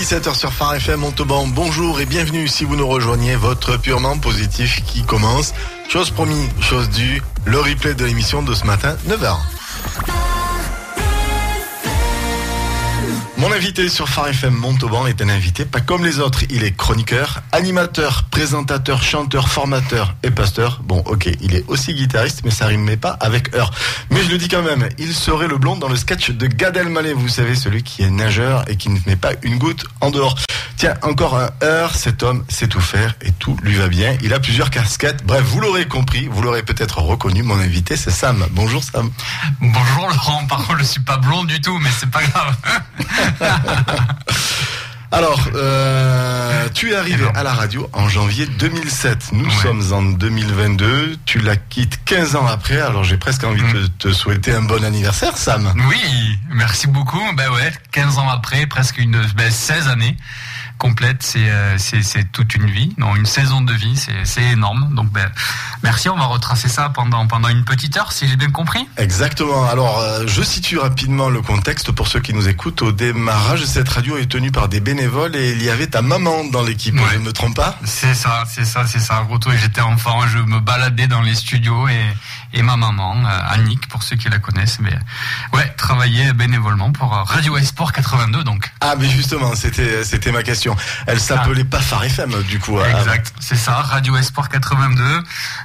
17h sur Phare FM Montauban. Bonjour et bienvenue si vous nous rejoignez. Votre purement positif qui commence. Chose promis, chose due. Le replay de l'émission de ce matin, 9h. Mon invité sur Phare FM Montauban est un invité pas comme les autres. Il est chroniqueur, animateur, présentateur, chanteur, formateur et pasteur. Bon, ok, il est aussi guitariste, mais ça rime pas avec heure. Mais je le dis quand même, il serait le blond dans le sketch de Gad Elmaleh. Vous savez, celui qui est nageur et qui ne met pas une goutte en dehors. Tiens, encore un heure, cet homme sait tout faire et tout lui va bien. Il a plusieurs casquettes. Bref, vous l'aurez compris, vous l'aurez peut-être reconnu. Mon invité, c'est Sam. Bonjour Sam. Bonjour Laurent. Par contre, je suis pas blond du tout, mais c'est pas grave. Alors, euh, tu es arrivé à la radio en janvier 2007. Nous sommes en 2022. Tu la quittes 15 ans après. Alors, j'ai presque envie de te souhaiter un bon anniversaire, Sam. Oui, merci beaucoup. Ben ouais, 15 ans après, presque une, ben 16 années complète, euh, c'est c'est toute une vie, non, une saison de vie, c'est énorme. Donc ben, merci, on va retracer ça pendant pendant une petite heure, si j'ai bien compris. Exactement. Alors, euh, je situe rapidement le contexte pour ceux qui nous écoutent. Au démarrage, cette radio est tenue par des bénévoles et il y avait ta maman dans l'équipe. Je ne me trompe pas? C'est ça, c'est ça, c'est ça. Roto, j'étais enfant, je me baladais dans les studios et et ma maman, euh, Annick, pour ceux qui la connaissent, mais ouais, travaillait bénévolement pour Radio Esport 82 donc. Ah mais justement, c'était c'était ma question. Elle s'appelait pas Phare FM du coup. Exact, c'est ça, Radio Esport 82.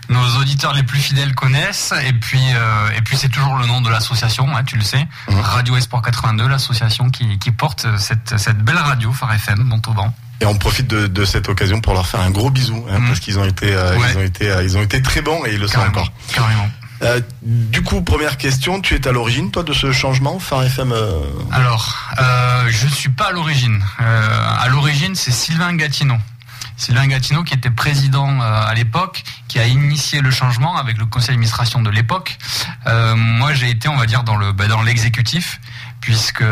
Nos auditeurs les plus fidèles connaissent et puis euh, et puis c'est toujours le nom de l'association, hein, tu le sais, mmh. Radio Esport 82, l'association qui, qui porte cette cette belle radio Phare FM Montauban. Et on profite de, de, cette occasion pour leur faire un gros bisou, hein, mmh. parce qu'ils ont été, euh, ils ont été, euh, ils ont été très bons et ils le sont encore. Carrément. Euh, du coup, première question, tu es à l'origine, toi, de ce changement, Phare FM euh... Alors, euh, je suis pas à l'origine. Euh, à l'origine, c'est Sylvain Gatineau. Sylvain Gatineau, qui était président à l'époque, qui a initié le changement avec le conseil d'administration de l'époque. moi, j'ai été, on va dire, dans le bah, dans l'exécutif, puisque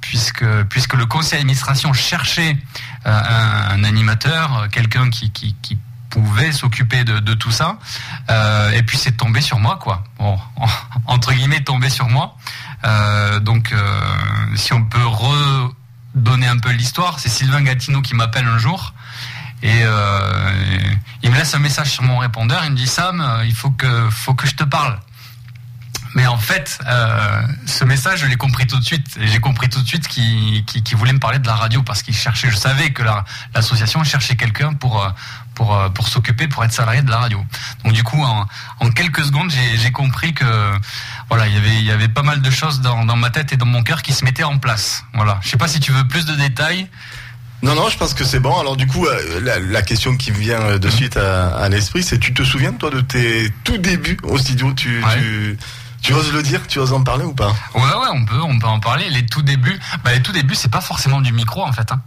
puisque puisque le conseil d'administration cherchait un, un, animateur, quelqu'un qui, qui, qui pouvait s'occuper de, de, tout ça. Euh, et puis c'est tombé sur moi, quoi. Bon, entre guillemets, tombé sur moi. Euh, donc, euh, si on peut redonner un peu l'histoire, c'est Sylvain Gatineau qui m'appelle un jour. Et euh, il me laisse un message sur mon répondeur. Il me dit Sam, euh, il faut que, faut que je te parle. Mais en fait, euh, ce message, je l'ai compris tout de suite. J'ai compris tout de suite qu'il qu voulait me parler de la radio parce qu'il cherchait. Je savais que l'association cherchait quelqu'un pour pour pour s'occuper, pour être salarié de la radio. Donc du coup, en, en quelques secondes, j'ai compris que voilà, il y avait il y avait pas mal de choses dans, dans ma tête et dans mon cœur qui se mettaient en place. Voilà. Je sais pas si tu veux plus de détails. Non, non, je pense que c'est bon. Alors du coup, la, la, question qui me vient de suite à, à l'esprit, c'est tu te souviens toi de tes tout débuts au studio? Tu, ouais. tu tu oses le dire Tu oses en parler ou pas Ouais, ouais, on peut, on peut en parler. Les tout débuts, bah, les tout débuts, c'est pas forcément du micro en fait. Hein.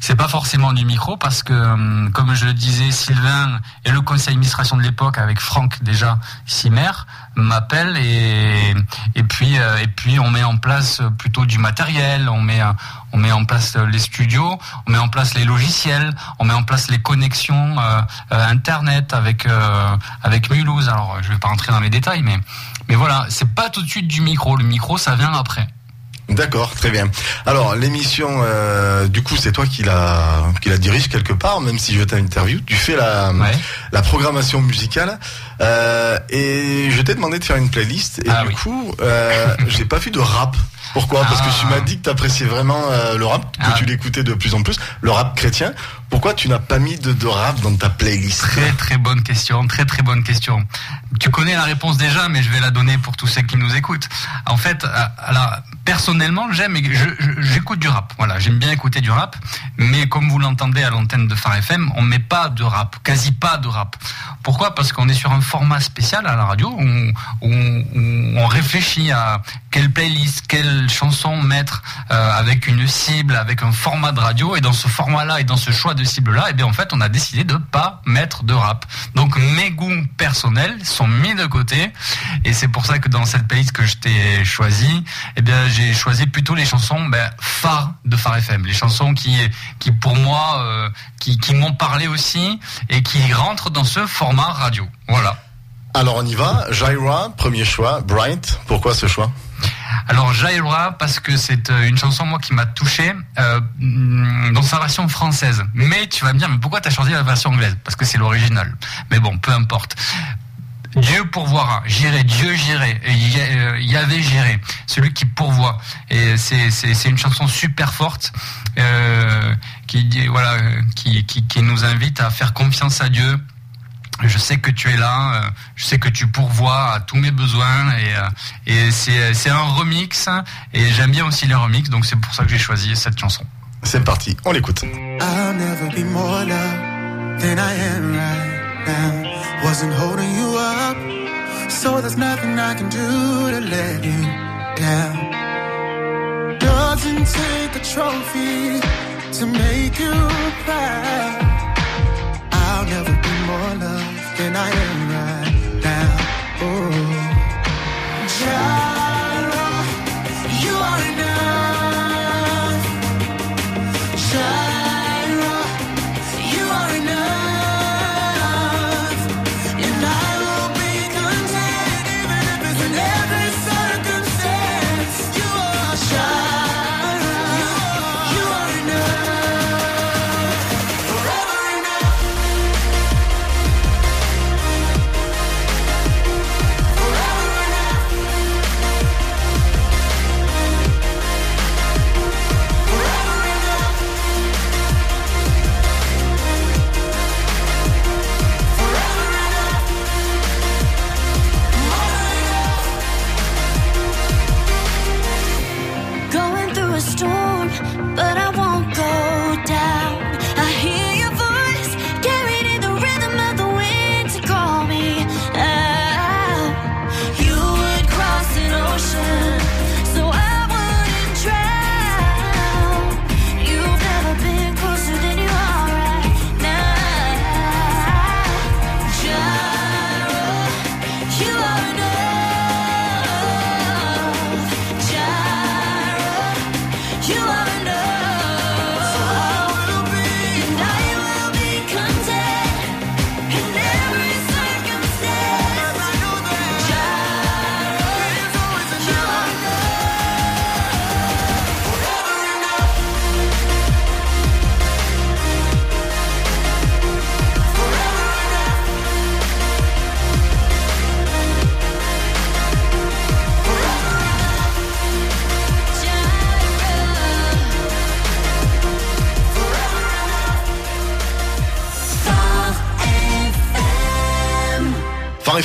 C'est pas forcément du micro parce que, hum, comme je le disais, Sylvain et le conseil d'administration de l'époque avec Franck déjà Simer m'appellent et et puis euh, et puis on met en place plutôt du matériel, on met on met en place les studios, on met en place les logiciels, on met en place les connexions euh, euh, internet avec euh, avec Mulhouse. Alors je vais pas rentrer dans les détails, mais mais voilà, c'est pas tout de suite du micro. Le micro, ça vient après. D'accord, très bien. Alors l'émission, euh, du coup, c'est toi qui la qui la dirige quelque part, même si je t'interview. Tu fais la ouais. la programmation musicale euh, et je t'ai demandé de faire une playlist et ah, du oui. coup, euh, j'ai pas vu de rap. Pourquoi? Parce que tu m'as dit que tu appréciais vraiment euh, le rap, que Ah. tu l'écoutais de plus en plus, le rap chrétien. Pourquoi tu n'as pas mis de, de rap dans ta playlist? Très très bonne question, très très bonne question. Tu connais la réponse déjà, mais je vais la donner pour tous ceux qui nous écoutent. En fait, euh, alors personnellement, j'aime, et j'écoute du rap. Voilà, j'aime bien écouter du rap, mais comme vous l'entendez à l'antenne de Phare FM, on met pas de rap, quasi pas de rap. Pourquoi? Parce qu'on est sur un format spécial à la radio où, on réfléchit à quelle playlist, quelle chanson mettre euh, avec une cible, avec un format de radio, et dans ce format-là et dans ce choix de cible-là, eh bien en fait, on a décidé de pas mettre de rap. Donc mes goûts personnels sont mis de côté, et c'est pour ça que dans cette playlist que je t'ai choisi, eh bien j'ai choisi plutôt les chansons ben, phares de Phare FM, les chansons qui, qui pour moi, euh, qui, qui m'ont parlé aussi et qui rentrent dans ce format radio. Voilà. Alors on y va. Jaira, premier choix. Bright, pourquoi ce choix? Alors Jailora parce que c'est euh, une chanson moi qui m'a touché euh, dans sa version française. Mais tu vas me dire mais pourquoi t'as choisi la version anglaise? Parce que c'est l'original. Mais bon, peu importe. Dieu pourvoira, j'irai, Dieu j'irai, y avait j'irai, celui qui pourvoit. Et c'est une chanson super forte euh, qui voilà qui, qui, qui nous invite à faire confiance à Dieu, je sais que tu es là, euh, je sais que tu pourvois à tous mes besoins et, euh, et c'est un remix et j'aime bien aussi les remix donc c'est pour ça que j'ai choisi cette chanson. C'est parti, on l'écoute. I'll never be more loved than I am right now. Wasn't holding you up, so there's nothing I can do to let you down. Doesn't take a trophy to make you proud. I'll never be more loved than I am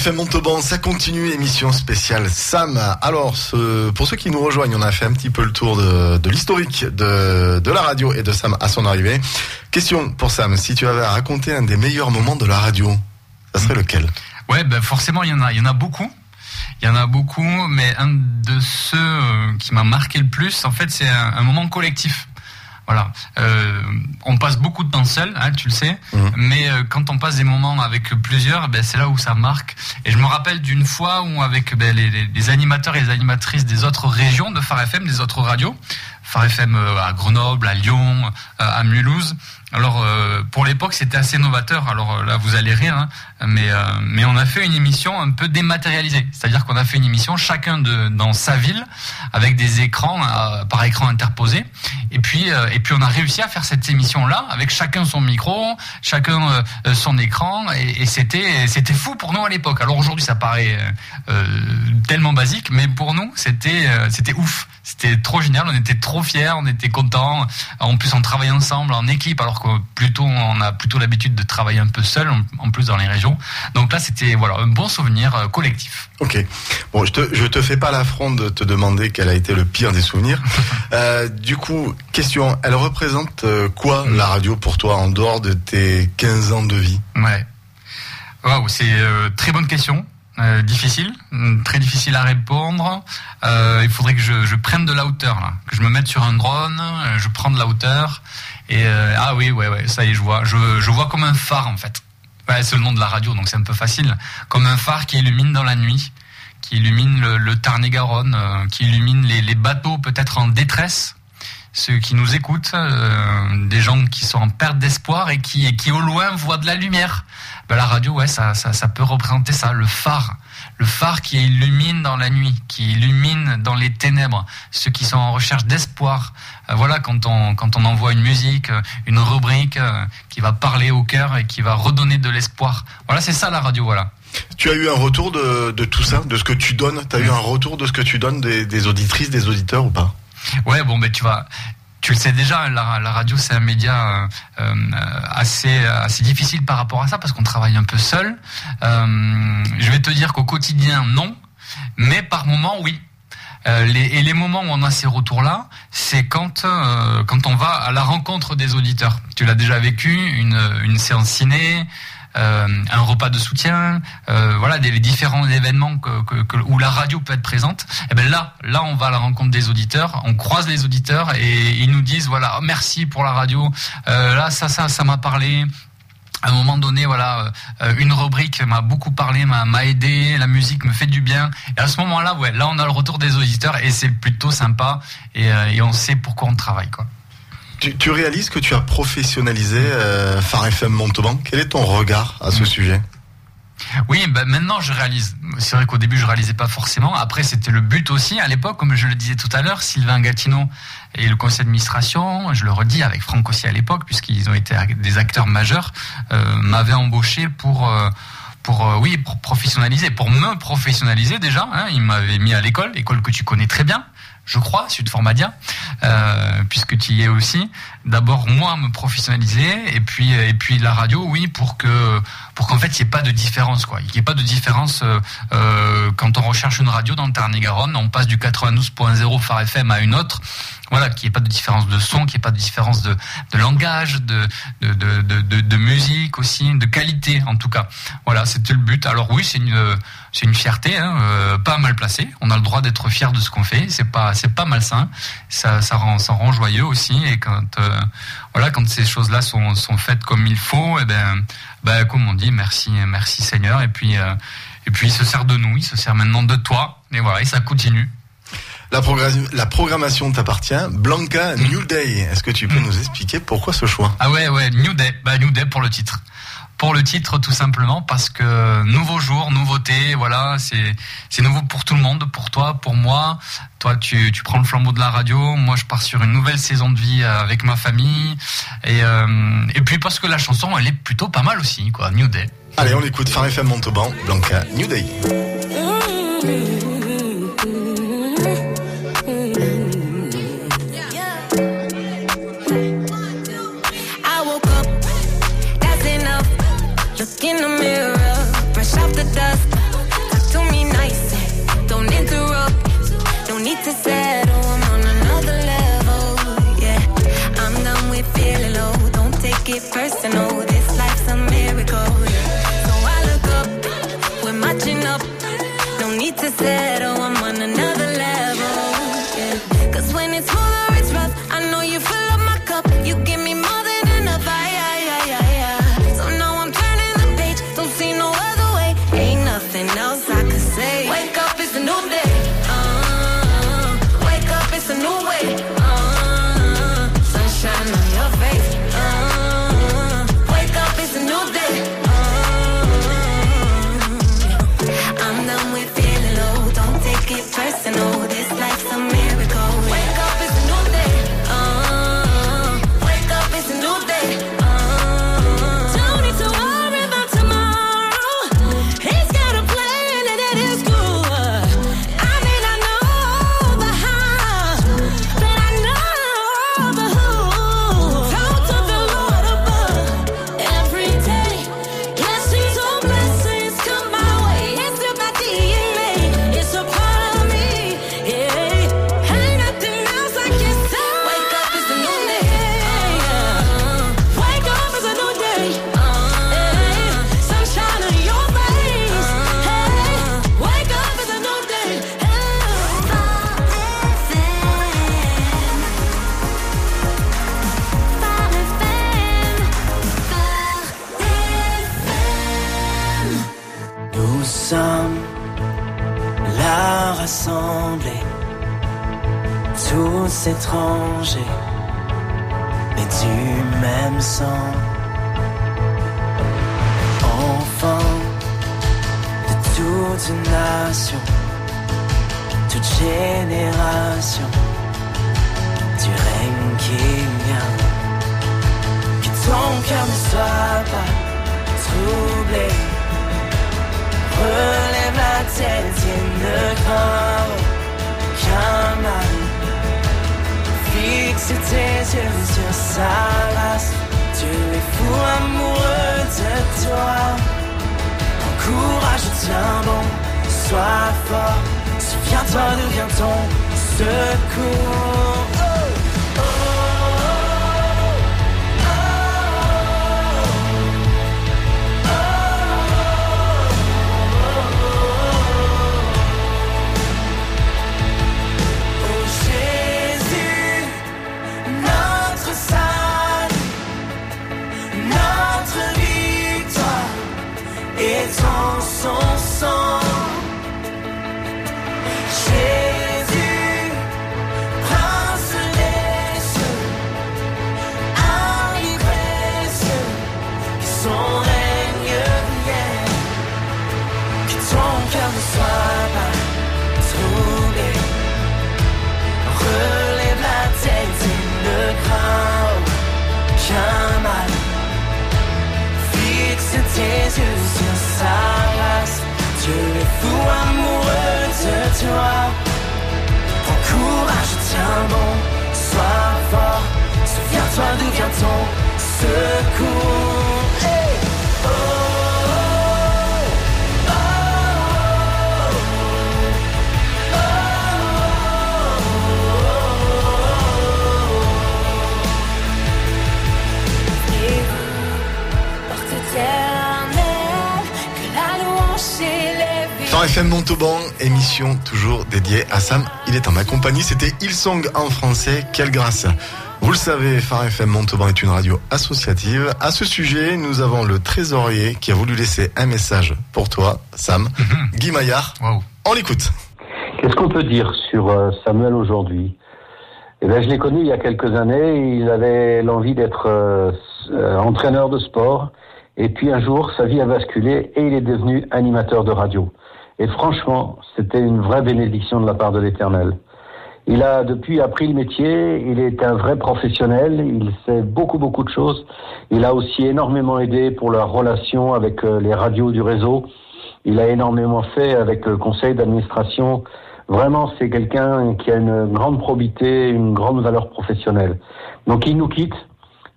FM Montauban, ça continue, émission spéciale Sam. Alors, pour ceux qui nous rejoignent, on a fait un petit peu le tour de, l'historique de, la radio et de Sam à son arrivée. Question pour Sam, si tu avais à raconter un des meilleurs moments de la radio, ça serait lequel? Ouais, ben forcément, il y en a, il y en a beaucoup. Il y en a beaucoup, mais un de ceux euh, qui m'a marqué le plus, en fait, c'est un moment collectif. Voilà. Euh, on passe beaucoup de temps seul, hein, tu le sais, Mhm. mais euh, quand on passe des moments avec plusieurs, ben, c'est là où ça marque. Et je me rappelle d'une fois où avec ben, les, les- les animateurs et les animatrices des autres régions de Phare FM, des autres radios, Phare FM euh, à Grenoble, à Lyon, à Mulhouse. Alors pour l'époque c'était assez novateur. Alors là vous allez rire, hein, mais mais on a fait une émission un peu dématérialisée. C'est-à-dire qu'on a fait une émission chacun de dans sa ville avec des écrans par écran interposé. Et puis euh, et puis on a réussi à faire cette émission là avec chacun son micro, chacun euh, euh, son écran et, c'était c'était fou pour nous à l'époque. Alors aujourd'hui ça paraît tellement basique, mais pour nous c'était c'était ouf. C'était trop génial, on était trop fiers, on était contents. En plus, on travaillait ensemble en équipe, alors que plutôt on a plutôt l'habitude de travailler un peu seul, en, plus dans les régions. Donc là, c'était voilà un bon souvenir collectif. Ok. Bon, je te, je te fais pas l'affront de te demander quel a été le pire des souvenirs. Euh, du coup, question, elle représente euh, quoi la radio pour toi en dehors de tes 15 ans de vie? Ouais. Waouh, c'est euh, très bonne question. Euh, difficile, hum, très difficile à répondre. Euh, il faudrait que je, je prenne de la hauteur, là. que je me mette sur un drone, je prends de la hauteur. Et euh, ah oui, ouais, ouais, ça y est, je vois. Je, je vois comme un phare en fait. Ouais, c'est le nom de la radio, donc c'est un peu facile. Comme un phare qui illumine dans la nuit, qui illumine le, Tarn-et-Garonne, euh, qui illumine les, bateaux peut-être en détresse, ceux qui nous écoutent, euh, des gens qui sont en perte d'espoir et qui, qui au loin voient de la lumière. Ben, la radio, ouais, ça, ça, peut représenter ça, le phare, le phare qui illumine dans la nuit, qui illumine dans les ténèbres, ceux qui sont en recherche d'espoir. Euh, voilà, quand on, quand on envoie une musique, une rubrique qui va parler au cœur et qui va redonner de l'espoir. Voilà, c'est ça la radio, voilà. Tu as eu un retour de, de tout ça, de ce que tu donnes? Tu as eu un retour de ce que tu donnes des, des auditrices, des auditeurs ou pas? Ouais, bon, ben tu vas tu le sais déjà, la, radio c'est un média euh, euh, assez assez difficile par rapport à ça parce qu'on travaille un peu seul. Euh, je vais te dire qu'au quotidien non, mais par moment oui. Euh, les, et les moments où on a ces retours-là, c'est quand euh, quand on va à la rencontre des auditeurs. Tu l'as déjà vécu, une, une séance ciné, euh, un repas de soutien, euh, voilà, des différents événements où la radio peut être présente. Et ben là, là, on va à la rencontre des auditeurs, on croise les auditeurs et ils nous disent voilà, oh, merci pour la radio. Euh, là, ça, ça, ça m'a parlé. À un moment donné, voilà, euh, une rubrique m'a beaucoup parlé, m'a aidé, la musique me fait du bien. Et à ce moment-là, ouais, là, on a le retour des auditeurs et c'est plutôt sympa et, euh, et on sait pourquoi on travaille, quoi. Tu, tu réalises que tu as professionnalisé euh, Phare FM Montauban? Quel est ton regard à ce sujet? Oui, bah maintenant je réalise. C'est vrai qu'au début je réalisais pas forcément. Après c'était le but aussi à l'époque, comme je le disais tout à l'heure, Sylvain Gatineau et le conseil d'administration, je le redis avec Franck aussi à l'époque, puisqu'ils ont été des acteurs majeurs, euh, m'avaient embauché pour euh, pour euh, oui pour professionnaliser, pour me professionnaliser déjà. Hein, ils m'avaient mis à l'école, école que tu connais très bien. Je crois, Sud Formadia, euh, puisque tu y es aussi. D'abord moi me professionnaliser et puis et puis la radio, oui, pour que pour qu'en fait il n'y ait pas de différence quoi. Il n'y ait pas de différence euh, euh, quand on recherche une radio dans le Tarn-et-Garonne, on passe du 92.0 Phare FM à une autre. Voilà, qu'il n'y ait pas de différence de son, qu'il n'y ait pas de différence de, langage, de, de, de, musique aussi, de qualité en tout cas. Voilà, c'était le but. Alors oui, c'est une c'est une fierté, hein, euh, pas mal placée. On a le droit d'être fier de ce qu'on fait. C'est pas c'est pas malsain. Ça ça rend ça rend joyeux aussi. Et quand euh, voilà quand ces choses là sont sont faites comme il faut, et ben ben comme on dit, merci merci Seigneur. Et puis euh, et puis il se sert de nous, il se sert maintenant de toi. Et voilà, et ça continue. la, programma- la programmation t'appartient. Blanca Mm. New Day. Est-ce que tu peux nous expliquer pourquoi ce choix? Ah ouais, ouais, New Day. Bah, New Day pour le titre. Pour le titre, tout simplement, parce que nouveau jour, nouveauté, voilà, c'est, c'est nouveau pour tout le monde, pour toi, pour moi. Toi, tu, tu prends le flambeau de la radio. Moi, je pars sur une nouvelle saison de vie euh, avec ma famille. Et, euh, et puis, parce que la chanson, elle est plutôt pas mal aussi, quoi. New Day. Allez, on écoute Phare FM Montauban. Blanca New Day. I personal. Émission toujours dédiée à Sam. Il est en ma compagnie, c'était Hillsong en français, quelle grâce. Vous le savez, Phare FM Montauban est une radio associative. À ce sujet, nous avons le trésorier qui a voulu laisser un message pour toi, Sam. Guy Maillard, Waouh. on l'écoute. Qu'est-ce qu'on peut dire sur euh, Samuel aujourd'hui? Eh ben, Je l'ai connu il y a quelques années. Il avait l'envie d'être euh, euh, entraîneur de sport. Et puis un jour, sa vie a basculé et il est devenu animateur de radio. Et franchement, c'était une vraie bénédiction de la part de l'Éternel. Il a depuis appris le métier, il est un vrai professionnel, il sait beaucoup beaucoup de choses. Il a aussi énormément aidé pour la relation avec euh, les radios du réseau. Il a énormément fait avec le conseil d'administration. Vraiment, c'est quelqu'un qui a une grande probité, une grande valeur professionnelle. Donc il nous quitte,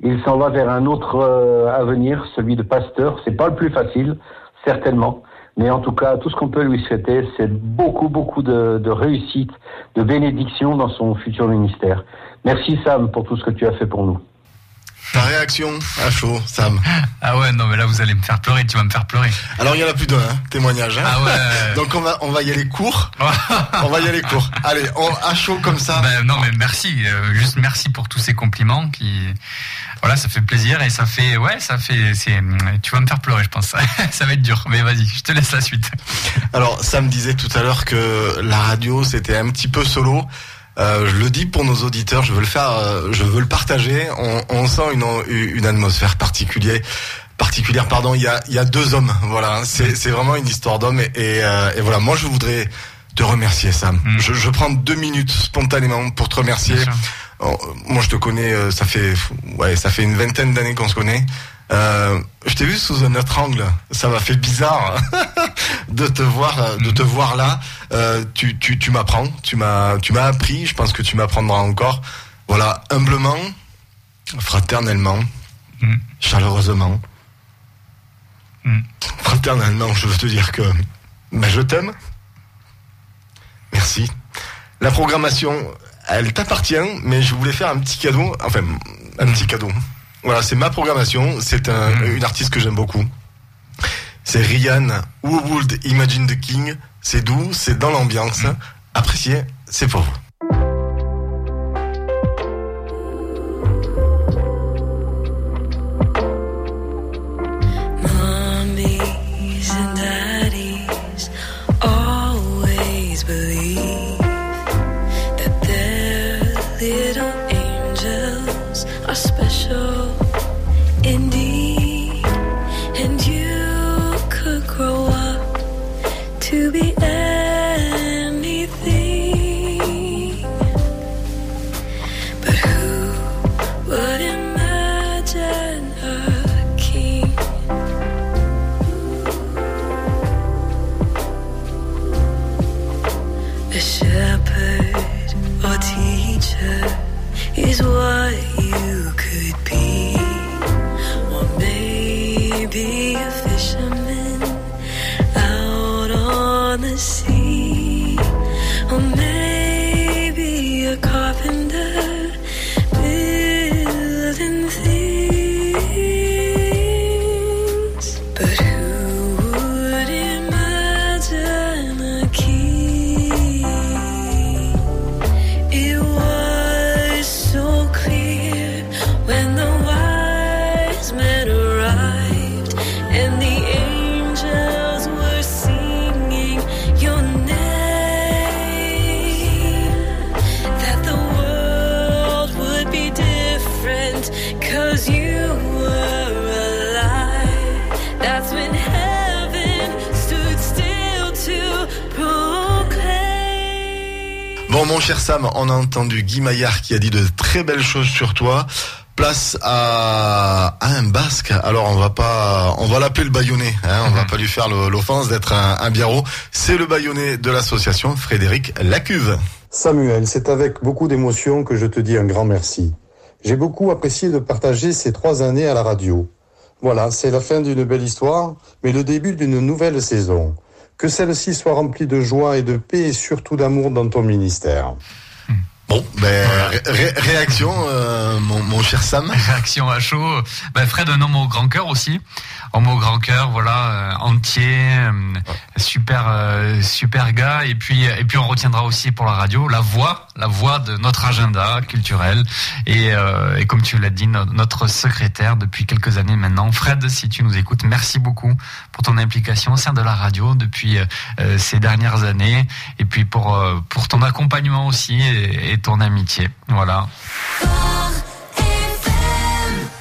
il s'en va vers un autre euh, avenir, celui de pasteur. C'est pas le plus facile, certainement. Mais en tout cas, tout ce qu'on peut lui souhaiter, c'est beaucoup, beaucoup de, de réussite, de bénédiction dans son futur ministère. Merci Sam pour tout ce que tu as fait pour nous. Ta réaction à chaud, Sam. Ah ouais, non, mais là, vous allez me faire pleurer, tu vas me faire pleurer. Alors il y en a plus d'un hein, témoignage. Hein Ah ouais. Donc on va on va y aller court. On va y aller court. Allez, on, à chaud comme ça. Ben, non, mais merci, euh, juste merci pour tous ces compliments qui, voilà, ça fait plaisir et ça fait, ouais, ça fait, c'est, tu vas me faire pleurer, je pense. ça va être dur, mais vas-y, je te laisse la suite. Alors Sam disait tout à l'heure que la radio c'était un petit peu solo. Euh, je le dis pour nos auditeurs, je veux le faire, euh, je veux le partager. On, on sent une, une atmosphère particulière. Particulière, pardon. Il y a, il y a deux hommes, voilà. C'est, vraiment une histoire d'hommes et, et, euh, et voilà. Moi, je voudrais te remercier, Sam. Mm. Je, je prends deux minutes spontanément pour te remercier. Oh, moi, je te connais, euh, ça fait, ouais, ça fait une vingtaine d'années qu'on se connaît. Euh, je t'ai vu sous un autre angle. Ça m'a fait bizarre de te voir, de te voir là. Euh, tu, tu, tu m'apprends, tu m'as, tu m'as appris. Je pense que tu m'apprendras encore. Voilà, humblement, fraternellement, Mm. chaleureusement, Mm. fraternellement. Je veux te dire que, ben, je t'aime. Merci. La programmation, elle t'appartient, mais je voulais faire un petit cadeau, enfin un petit cadeau. Voilà, c'est ma programmation. C'est un, Mhm. une artiste que j'aime beaucoup. C'est Rihanna, Who Would Imagine the King. C'est doux, c'est dans l'ambiance. Appréciez, c'est pour vous. Mon cher Sam, on a entendu Guy Maillard qui a dit de très belles choses sur toi. Place à, à un basque. Alors on va pas, on va l'appeler le baïonné. Hein, on va Mhm. pas lui faire l'offense d'être un, un biarro. C'est le baïonné de l'association Frédéric Lacuve. Samuel, c'est avec beaucoup d'émotion que je te dis un grand merci. J'ai beaucoup apprécié de partager ces trois années à la radio. Voilà, c'est la fin d'une belle histoire, mais le début d'une nouvelle saison. Que celle-ci soit remplie de joie et de paix et surtout d'amour dans ton ministère. Bon, ben ré- ré- réaction, euh, mon, mon cher Sam. Réaction à chaud. Ben, Fred, un homme au grand cœur aussi. Homme au grand cœur, voilà, euh, entier, euh, super, euh, super gars. Et puis, et puis on retiendra aussi pour la radio la voix, la voix de notre agenda culturel. Et, et comme tu l'as dit, no- notre secrétaire depuis quelques années maintenant. Fred, si tu nous écoutes, merci beaucoup pour ton implication au sein de la radio depuis ces dernières années. Et puis pour, pour ton accompagnement aussi et ton amitié. Voilà.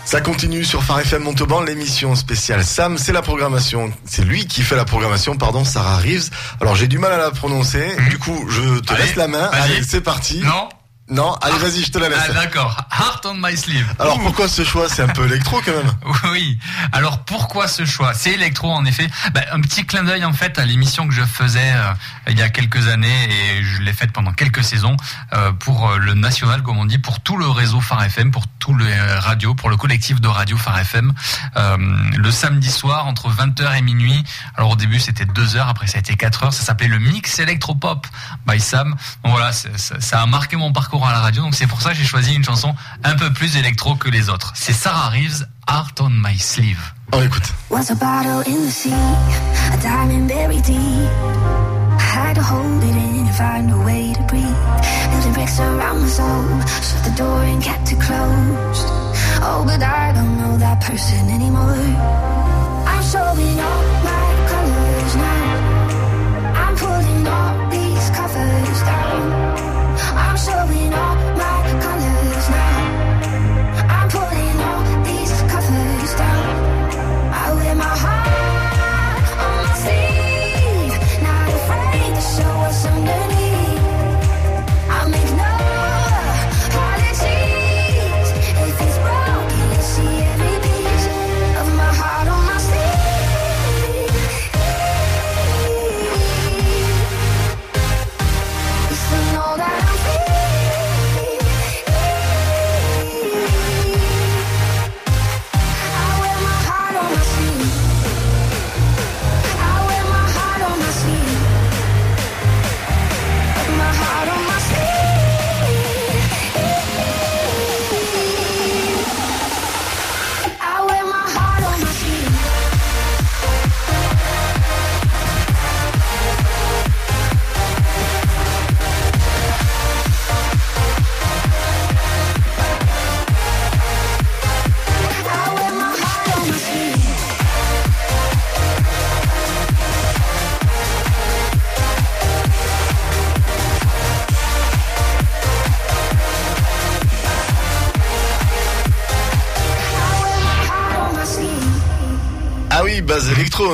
Ça continue sur Phare FM Montauban, l'émission spéciale Sam, c'est la programmation, c'est lui qui fait la programmation, pardon, Sarah Reeves. Alors j'ai du mal à la prononcer, du coup je te Allez, laisse la main, allez c'est parti. Non Non, allez vas-y, je te la laisse. Ah, d'accord. Heart on my sleeve. Alors pourquoi ce choix? C'est un peu électro quand même. Oui. Alors pourquoi ce choix? C'est électro en effet. Bah, un petit clin d'œil en fait à l'émission que je faisais euh, il y a quelques années et je l'ai faite pendant quelques saisons euh, pour euh, le national comme on dit, pour tout le réseau Phare FM, pour tous les euh, radios, pour le collectif de radio Phare FM. Euh, le samedi soir entre 20h et minuit. Alors au début c'était 2 heures, après ça a été 4 heures. Ça s'appelait le mix électropop by Sam. Donc voilà, ça a marqué mon parcours à la radio. Donc c'est pour ça que j'ai choisi une chanson un peu plus électro que les autres. C'est Sarah Reeves, Heart on my sleeve. On écoute. Was a bottle in the sea, a diamond buried deep. I had to hold it in and find a way to breathe. Building bricks around my soul, shut the door and kept it closed. Oh, but I don't know that person anymore. I'm showing all my colors now. I'm pulling all these covers down. I'm showing all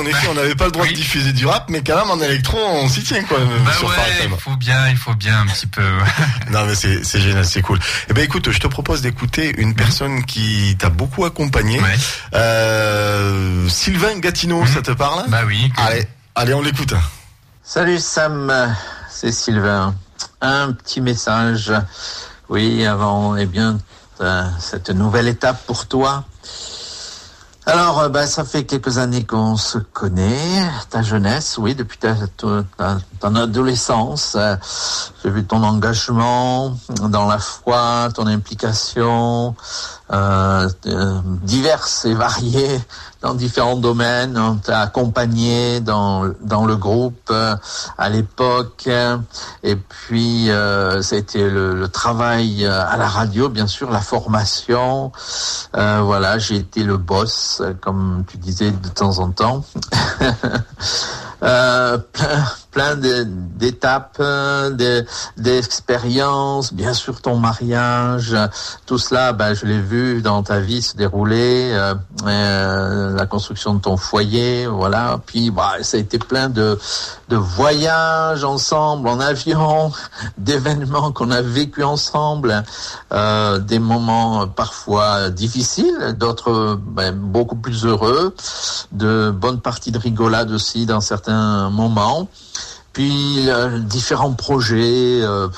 électro, en effet, on n'avait pas le droit Oui. de diffuser du rap, mais quand même en électro, on s'y tient quoi même Bah sur ouais, il faut bien, il faut bien un petit peu. Non mais c'est c'est génial, c'est cool. Eh ben écoute, je te propose d'écouter une personne qui t'a beaucoup accompagné. Ouais. Euh, Sylvain Gatineau, Mhm. ça te parle? Bah oui. Allez, allez, on l'écoute. Salut Sam, c'est Sylvain. Un petit message Oui, avant, eh bien, euh, cette nouvelle étape pour toi. Alors, ben, ça fait quelques années qu'on se connaît. Ta jeunesse, oui, depuis ta, ta- ta- ton adolescence, euh, j'ai vu ton engagement dans la foi, ton implication, euh, diverses et variées dans différents domaines. On t'a accompagné dans, dans le groupe euh, à l'époque. euh, Et puis, euh, été le, le travail euh, à la radio, bien sûr, la formation. Euh, voilà, j'ai été le boss, comme tu disais de temps en temps. plein d'étapes, euh, de- d'expériences, bien sûr ton mariage, tout cela, ben, je l'ai vu dans ta vie se dérouler, euh, euh, la construction de ton foyer, voilà. Puis, bah, ça a été plein de, de voyages ensemble, en avion, d'événements qu'on a vécu ensemble, euh, des moments parfois difficiles, d'autres ben, beaucoup plus heureux, de bonnes parties de rigolade aussi dans certains moments. Puis différents projets. euh,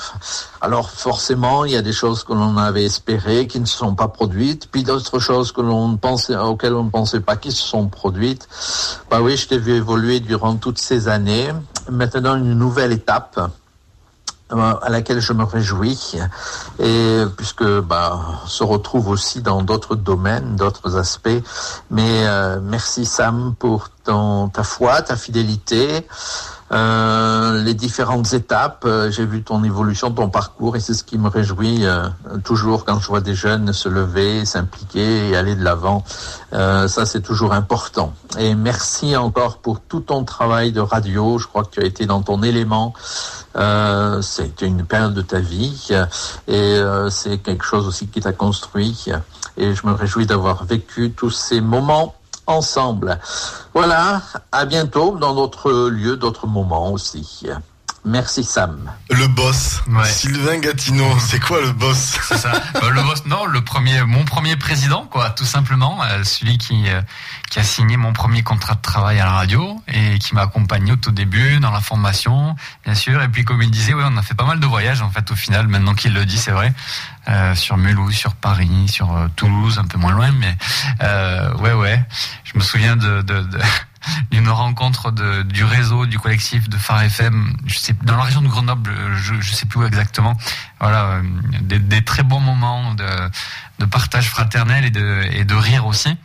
alors forcément, il y a des choses que l'on avait espérées qui ne se sont pas produites, puis d'autres choses que l'on pensait, auxquelles on ne pensait pas qui se sont produites. Bah oui, je t'ai vu évoluer durant toutes ces années. Maintenant, une nouvelle étape euh, à laquelle je me réjouis et puisque bah se retrouve aussi dans d'autres domaines, d'autres aspects. Mais euh, merci Sam pour ta foi, ta fidélité, euh, les différentes étapes. Euh, J'ai vu ton évolution, ton parcours et c'est ce qui me réjouit euh, toujours quand je vois des jeunes se lever, s'impliquer et aller de l'avant. Euh, ça c'est toujours important. Et merci encore pour tout ton travail de radio. Je crois que tu as été dans ton élément. Euh, c'était une période de ta vie et euh, c'est quelque chose aussi qui t'a construit et je me réjouis d'avoir vécu tous ces moments ensemble. Voilà, à bientôt dans d'autres lieux, d'autres moments aussi. Merci Sam. Le boss, Ouais. Sylvain Gatineau, c'est quoi le boss? C'est ça. Euh, le boss, non, le premier, mon premier président, quoi, tout simplement, euh, celui qui euh, qui a signé mon premier contrat de travail à la radio et qui m'a accompagné au tout début dans la formation, bien sûr. Et puis comme il disait, oui, on a fait pas mal de voyages en fait au final. Maintenant qu'il le dit, c'est vrai. Euh, sur Mulhouse, sur Paris, sur euh, Toulouse, un peu moins loin, mais euh, ouais, ouais. Je me souviens de, de, de- d'une rencontre de, du réseau, du collectif de Phare FM, je sais, dans la région de Grenoble, je, je sais plus où exactement. Voilà, euh, des, des très bons moments de, de partage fraternel et de, et de rire aussi.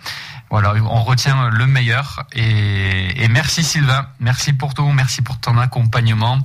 Voilà, on retient le meilleur. Et, et merci Sylvain, merci pour tout, merci pour ton accompagnement.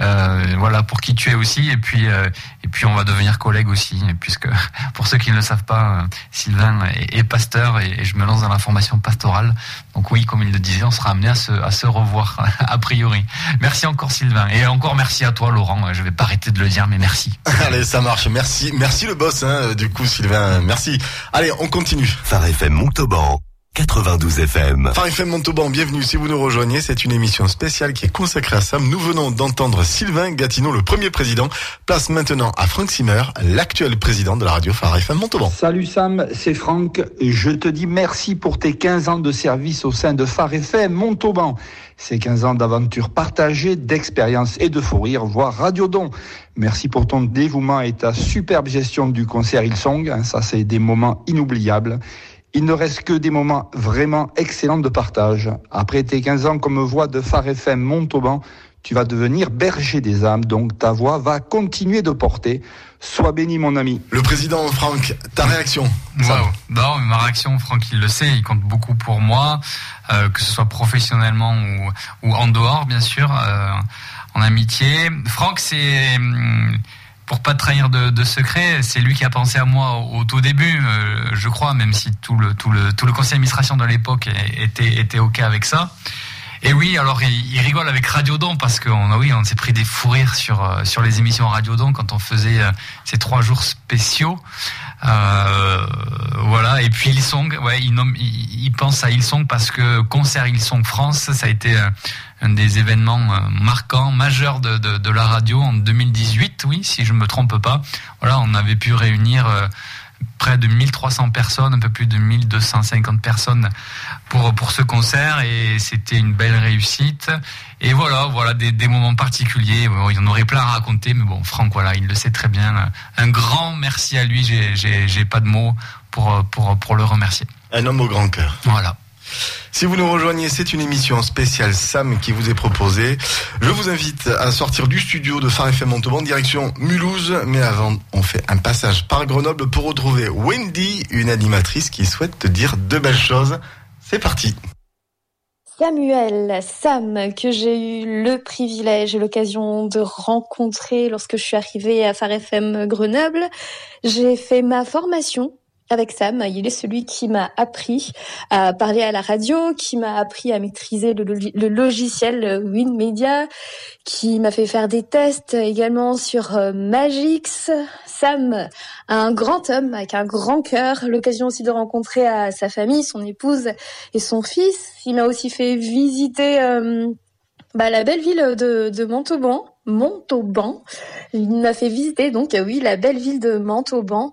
Euh, voilà pour qui tu es aussi et puis euh, et puis on va devenir collègues aussi puisque pour ceux qui ne le savent pas euh, Sylvain est, est pasteur et, et je me lance dans la formation pastorale donc oui comme il le disait on sera amené à se à se revoir a priori merci encore Sylvain et encore merci à toi Laurent je vais pas arrêter de le dire mais merci Allez, ça marche. Merci, merci le boss. Hein, du coup, Sylvain, merci. Allez, on continue. Phare FM Montauban, 92 FM. Phare FM Montauban, bienvenue. Si vous nous rejoignez, c'est une émission spéciale qui est consacrée à Sam. Nous venons d'entendre Sylvain Gatineau, le premier président. Place maintenant à Franck Simmer, l'actuel président de la radio Phare FM Montauban. Salut Sam, c'est Franck. Je te dis merci pour tes 15 ans de service au sein de Phare FM Montauban. Ces 15 ans d'aventure partagée, d'expérience et de fou rire, voire radiodon. Merci pour ton dévouement et ta superbe gestion du concert Hillsong. hein, Ça, c'est des moments inoubliables. Il ne reste que des moments vraiment excellents de partage. Après tes 15 ans comme voix de Phare FM Montauban, tu vas devenir berger des âmes, donc ta voix va continuer de porter. Sois béni, mon ami. Le président Franck, ta réaction. Waouh. Non, mais ma réaction, Franck, il le sait, il compte beaucoup pour moi, euh, que ce soit professionnellement ou, ou en dehors, bien sûr, euh, en amitié. Franck, c'est hum, pour pas trahir de, de secret, c'est lui qui a pensé à moi au, tout début, euh, je crois, même si tout le tout le tout le conseil d'administration de l'époque était était ok avec ça. Et oui, alors il, rigole avec Radio Don parce qu'on oui, on s'est pris des fous rires sur euh, sur les émissions Radio Don quand on faisait euh, ces trois jours spéciaux. Euh, voilà. Et puis Hillsong, ouais, il, nomme, il, pense à Hillsong parce que concert Hillsong France, ça a été un des événements euh, marquants, majeurs de, de, de la radio en 2018, oui, si je me trompe pas. Voilà, on avait pu réunir euh, près de 1300 personnes, un peu plus de 1250 personnes pour, pour ce concert et c'était une belle réussite. Et voilà, voilà des, des moments particuliers. Il y en aurait plein à raconter, mais bon, Franck, voilà, il le sait très bien. Un grand merci à lui. J'ai pas de mots pour, pour, pour le remercier. Un homme au grand cœur. Voilà. Si vous nous rejoignez, c'est une émission spéciale Sam qui vous est proposée. Je vous invite à sortir du studio de Phare FM Montauban, direction Mulhouse. Mais avant, on fait un passage par Grenoble pour retrouver Wendy, une animatrice qui souhaite te dire de belles choses. C'est parti. Samuel, Sam, que j'ai eu le privilège et l'occasion de rencontrer lorsque je suis arrivée à Phare FM Grenoble. J'ai fait ma formation avec Sam. Il est celui qui m'a appris à parler à la radio, qui m'a appris à maîtriser le, lo- le logiciel WinMedia, qui m'a fait faire des tests également sur euh, Magix. Sam, un grand homme avec un grand cœur, l'occasion aussi de rencontrer à sa famille, son épouse et son fils. Il m'a aussi fait visiter euh, bah, la belle ville de, de Montauban. Montauban. Il m'a fait visiter donc euh, oui la belle ville de Montauban.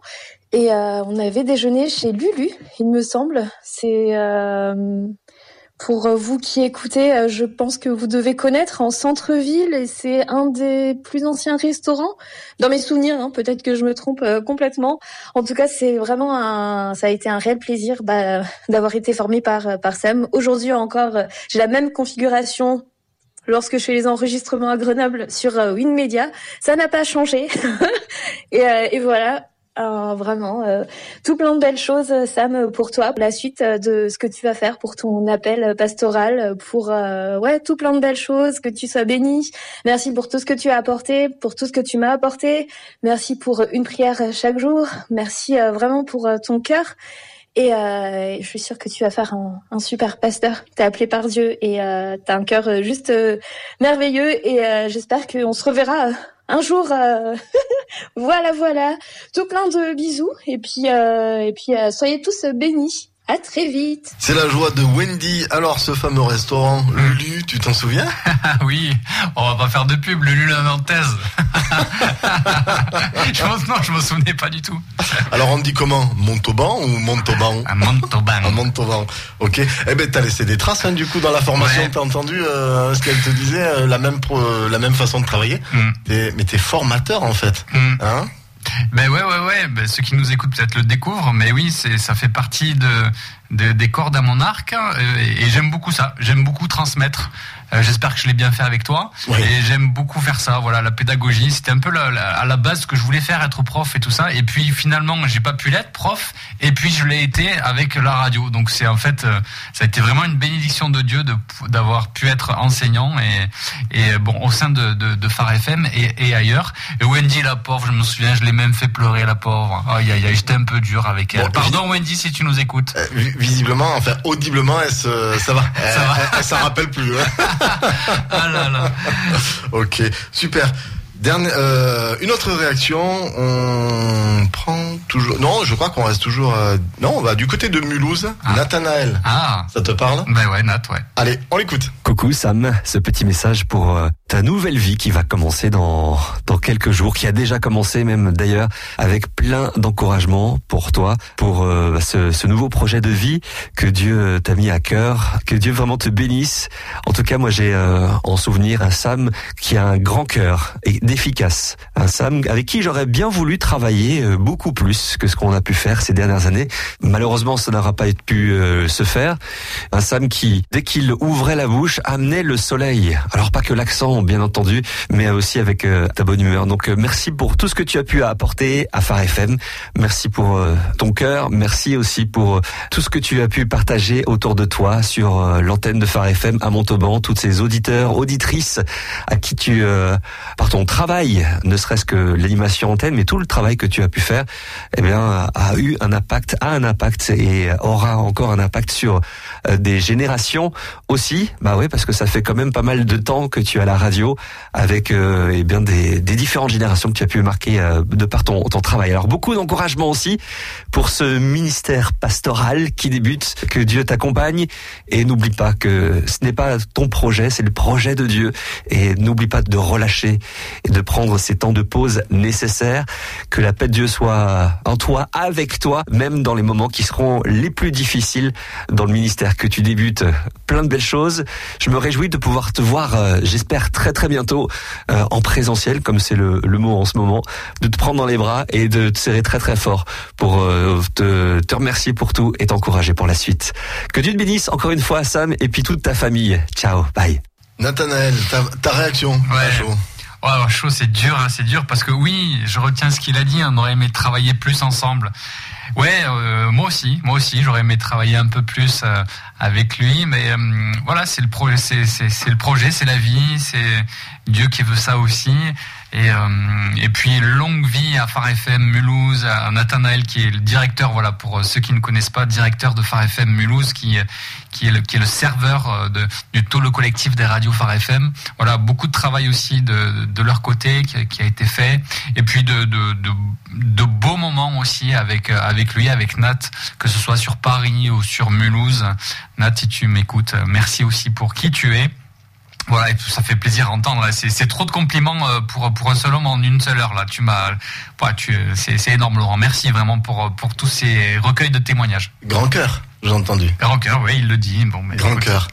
Et euh, on avait déjeuné chez Lulu, il me semble. C'est euh, pour vous qui écoutez, euh, je pense que vous devez connaître en centre-ville et c'est un des plus anciens restaurants dans mes souvenirs. hein, Peut-être que je me trompe euh, complètement. En tout cas, c'est vraiment un, ça a été un réel plaisir bah, d'avoir été formé par par Sam. Aujourd'hui encore, j'ai la même configuration lorsque je fais les enregistrements à Grenoble sur euh, WinMedia. Ça n'a pas changé. et, euh, et voilà. Euh, vraiment, euh, tout plein de belles choses, euh, Sam, pour toi, la suite euh, de ce que tu vas faire pour ton appel euh, pastoral, pour euh, ouais, tout plein de belles choses, que tu sois béni. Merci pour tout ce que tu as apporté, pour tout ce que tu m'as apporté. Merci pour une prière chaque jour. Merci vraiment pour ton cœur. Et euh, je suis sûre que tu vas faire un, super pasteur. T'es appelé par Dieu et euh, t'as un cœur juste merveilleux. Et j'espère qu'on se reverra un jour. euh, voilà, voilà. Tout plein de bisous. Et puis, euh, et puis, euh, soyez tous bénis. À très vite. C'est la joie de Wendy. Alors, ce fameux restaurant, Lulu, tu t'en souviens? Oui, on va pas faire de pub, Lulu Nantaise. je pense, non, je me souvenais pas du tout. Alors, on dit comment? Montauban ou Montauban? À Montauban. À Montauban. Ok. Eh ben, t'as laissé des traces, hein, du coup, dans la formation. Ouais. T'as entendu euh, ce qu'elle te disait, euh, la même pro- euh, la même façon de travailler. Mm. Mais t'es formateur, en fait. Mm. Hein? Ben ouais, ouais, ouais. Ben, ceux qui nous écoutent peut-être le découvrent, mais oui, c'est, ça fait partie de, de- des cordes à mon arc, hein, et, et j'aime beaucoup ça. J'aime beaucoup transmettre. Euh, j'espère que je l'ai bien fait avec toi. Oui. Et j'aime beaucoup faire ça. Voilà, la pédagogie, c'était un peu la- la- à la base ce que je voulais faire, être prof et tout ça. Et puis finalement, j'ai pas pu l'être prof. Et puis je l'ai été avec la radio. Donc c'est en fait, euh, ça a été vraiment une bénédiction de Dieu de d'avoir pu être enseignant et, et bon au sein de, de, de Phare FM et, et ailleurs. Et Wendy, la pauvre, je me souviens, je l'ai même fait pleurer, la pauvre. Aïe aïe aïe, j'étais un peu dur avec elle. Bon, Pardon Wendy si tu nous écoutes. Euh, vi- Visiblement, enfin, audiblement, elle se- ça va. Elle, va. elle- elle s'en rappelle plus. hein. Ah là là. ok, super. Dernière, euh, une autre réaction, on prend toujours. Non, je crois qu'on reste toujours. euh, Non, on va du côté de Mulhouse. Ah. Nathanaël, Ah. ça te parle? Ben ouais, Nat, ouais. Allez, on l'écoute. Coucou Sam, ce petit message pour euh, ta nouvelle vie qui va commencer dans, dans quelques jours, qui a déjà commencé même d'ailleurs, avec plein d'encouragement pour toi, pour euh, ce, ce nouveau projet de vie que Dieu euh, t'a mis à cœur, que Dieu vraiment te bénisse. En tout cas, moi j'ai euh, en souvenir un Sam qui a un grand cœur et d'efficace, un Sam avec qui j'aurais bien voulu travailler euh, beaucoup plus que ce qu'on a pu faire ces dernières années. Malheureusement, ça n'aura pas pu euh, se faire. Un Sam qui, dès qu'il ouvrait la bouche, amenait le soleil. Alors pas que l'accent, bien entendu, mais aussi avec euh, ta bonne humeur. Donc merci pour tout ce que tu as pu apporter à Phare FM. Merci pour ton cœur. Merci aussi pour tout ce que tu as pu partager autour de toi sur l'antenne de Phare FM à Montauban. Toutes ces auditeurs, auditrices à qui tu, euh, par ton travail, ne serait-ce que l'animation antenne, mais tout le travail que tu as pu faire, eh bien, a eu un impact, a un impact et aura encore un impact sur euh, des générations aussi. Bah oui, parce que ça fait quand même pas mal de temps que tu à la radio avec euh, eh bien des, des différentes générations que tu as pu marquer euh, de par ton, ton travail. Alors beaucoup d'encouragement aussi pour ce ministère pastoral qui débute, que Dieu t'accompagne et n'oublie pas que ce n'est pas ton projet, c'est le projet de Dieu et n'oublie pas de relâcher de prendre ces temps de pause nécessaires. Que la paix de Dieu soit en toi, avec toi, même dans les moments qui seront les plus difficiles dans le ministère que tu débutes. Plein de belles choses. Je me réjouis de pouvoir te voir, euh, j'espère très très bientôt, euh, en présentiel, comme c'est le, le mot en ce moment, de te prendre dans les bras et de te serrer très très fort pour euh, te, te remercier pour tout et t'encourager pour la suite. Que Dieu te bénisse encore une fois, Sam, et puis toute ta famille. Ciao, bye. Nathanaël, ta, ta réaction à Ouais, alors, chaud, c'est dur, hein, c'est dur parce que oui, je retiens ce qu'il a dit. On aurait aimé travailler plus ensemble. Ouais, euh, moi aussi, moi aussi, j'aurais aimé travailler un peu plus euh, avec lui, mais euh, voilà, c'est le projet, c'est le projet, c'est la vie, c'est Dieu qui veut ça aussi. Et, euh, et puis longue vie à Phare FM Mulhouse, à Nathanaël qui est le directeur, voilà pour euh, ceux qui ne connaissent pas, directeur de Phare FM Mulhouse, qui qui est le qui est le serveur euh, de, du taux collectif des radios Phare FM. Voilà beaucoup de travail aussi de, de leur côté qui, qui a été fait, et puis de de, de de beaux moments aussi avec euh, avec lui, avec Nat, que ce soit sur Paris ou sur Mulhouse. Nat, si tu m'écoutes, euh, merci aussi pour qui tu es. Voilà, et ça fait plaisir à entendre. C'est, trop de compliments euh, pour pour un seul homme en une seule heure. Là, tu m'as, tu, c'est, énorme, Laurent. Merci vraiment pour pour tous ces recueils de témoignages. Grand cœur, j'ai entendu. Grand cœur, oui, il le dit. Bon, mais Grand cœur.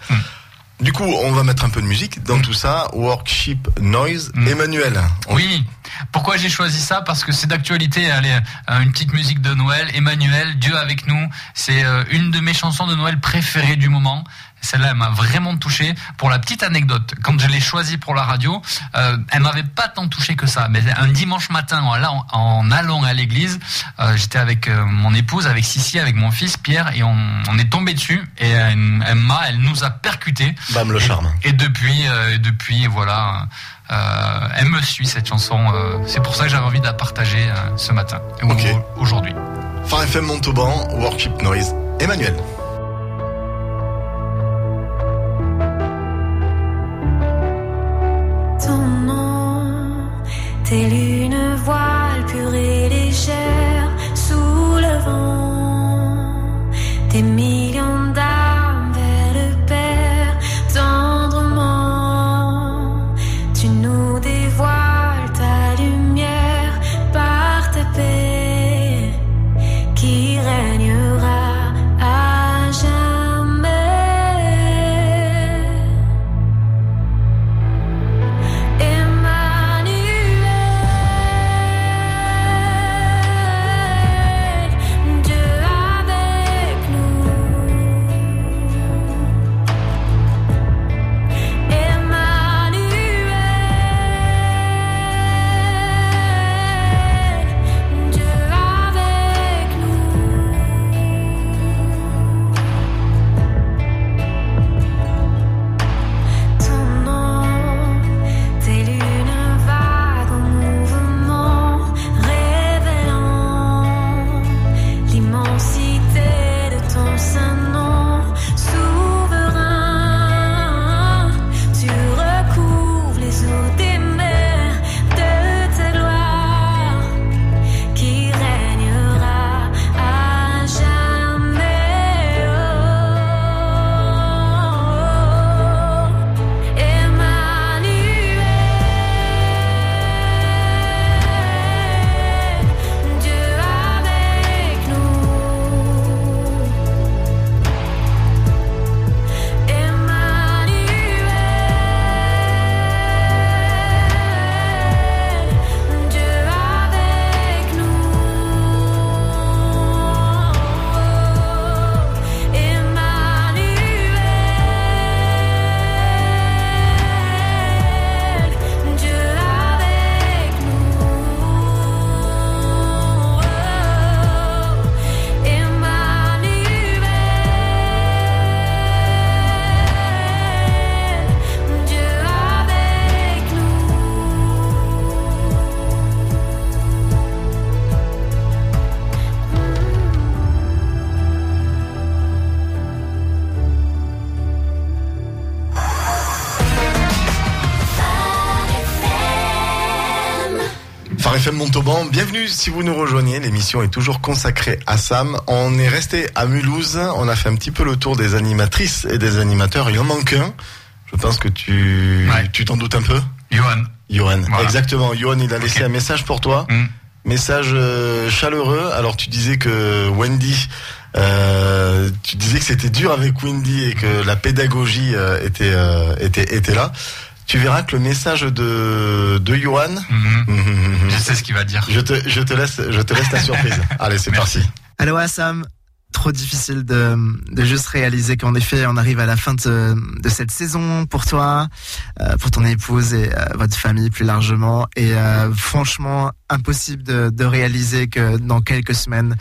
Du coup, on va mettre un peu de musique dans tout ça. Workship Noise. Emmanuel. on- Oui. Pourquoi j'ai choisi ça? Parce que c'est d'actualité. Allez, euh, une petite musique de Noël. Emmanuel, Dieu avec nous. C'est euh, une de mes chansons de Noël préférées du moment. Celle-là, elle m'a vraiment touché. Pour la petite anecdote, quand je l'ai choisie pour la radio, euh, elle m'avait pas tant touché que ça. Mais un dimanche matin, en allant, en allant à l'église, euh, j'étais avec euh, mon épouse, avec Sissi, avec mon fils Pierre, et on, on est tombé dessus. Et elle, elle m'a, elle nous a percuté. Bam, le charme. Et depuis, et depuis, voilà, euh, elle me suit cette chanson. euh, c'est pour ça que j'avais envie de la partager euh, ce matin, ou Ok. aujourd'hui. Phare FM Montauban, Workship Noise. Emmanuel. Tes lunes voiles pures et légères sous le vent, Montauban, bienvenue si vous nous rejoignez. L'émission est toujours consacrée à Sam. On est resté à Mulhouse. On a fait un petit peu le tour des animatrices et des animateurs. Il en manque un. Je pense que tu tu t'en doutes un peu. Johan. Johan, Voilà. exactement. Johan, il a laissé un message pour toi. Mm. Message euh, chaleureux. Alors tu disais que Wendy, euh, tu disais que c'était dur avec Wendy et que la pédagogie euh, était, était était là. Tu verras que le message de de Johan, Mhm. Mhm. Je sais ce qu'il va dire. je te je te laisse je te laisse la surprise. Allez, c'est parti. Allô Assam, trop difficile de, de juste réaliser qu'en effet on arrive à la fin de, de cette saison pour toi, euh, pour ton épouse et euh, votre famille plus largement. Et euh, franchement impossible de, de réaliser que dans quelques semaines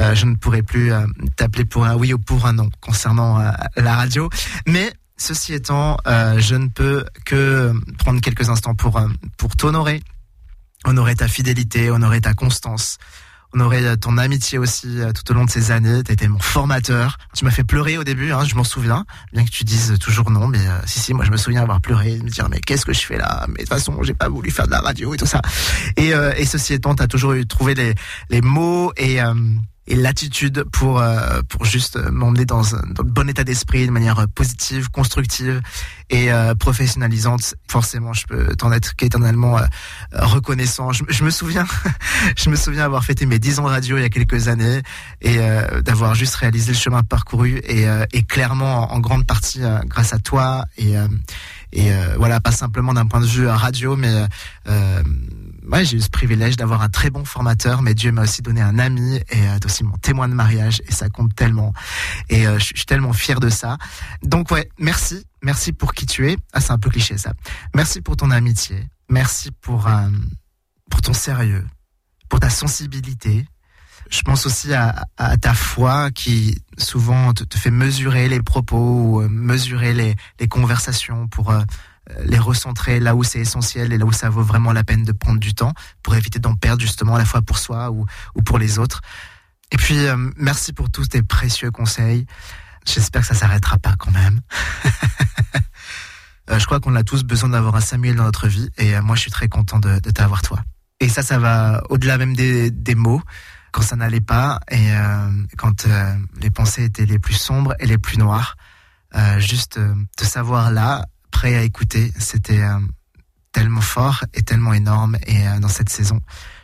euh, je ne pourrai plus euh, t'appeler pour un oui ou pour un non concernant euh, la radio. Mais ceci étant, euh, je ne peux que prendre quelques instants pour, euh, pour t'honorer, honorer ta fidélité, honorer ta constance honorer euh, ton amitié aussi euh, tout au long de ces années. Tu été mon formateur. Tu m'as fait pleurer au début, hein, je m'en souviens. Bien que tu dises toujours non, mais euh, si, si, moi je me souviens avoir pleuré, me dire mais qu'est-ce que je fais là? Mais de toute façon, j'ai pas voulu faire de la radio et tout ça. Et, euh, et ceci étant, tu as toujours trouvé les, les mots et... et l'attitude pour euh, pour juste euh, m'emmener dans dans le bon état d'esprit de manière euh, positive, constructive et euh, professionnalisante. Forcément, je peux t'en être qu'éternellement euh, reconnaissant. Je, me souviens, je me souviens avoir fêté mes 10 ans de radio il y a quelques années et euh, d'avoir juste réalisé le chemin parcouru et, et clairement en, grande partie grâce à toi et et voilà pas simplement d'un point de vue radio mais ouais, j'ai eu ce privilège d'avoir un très bon formateur, mais Dieu m'a aussi donné un ami et euh, aussi mon témoin de mariage et ça compte tellement. Et euh, je suis- tellement fier de ça. Donc ouais, merci, merci pour qui tu es. Ah, c'est un peu cliché ça. Merci pour ton amitié. Merci pour euh, pour ton sérieux, pour ta sensibilité. Je pense aussi à, ta foi qui souvent te, fait mesurer les propos ou euh, mesurer les, les conversations pour les recentrer là où c'est essentiel et là où ça vaut vraiment la peine de prendre du temps pour éviter d'en perdre justement à la fois pour soi ou, ou pour les autres. Et puis, euh, merci pour tous tes précieux conseils. J'espère que ça s'arrêtera pas quand même. Euh, je crois qu'on a tous besoin d'avoir un Samuel dans notre vie et euh, moi je suis très content de, de t'avoir toi. Et ça, ça va au-delà même des, mots, quand ça n'allait pas et euh, quand euh, les pensées étaient les plus sombres et les plus noires. Euh, juste euh, te savoir là, prêt à écouter, c'était euh, tellement fort et tellement énorme. Et euh, dans cette saison,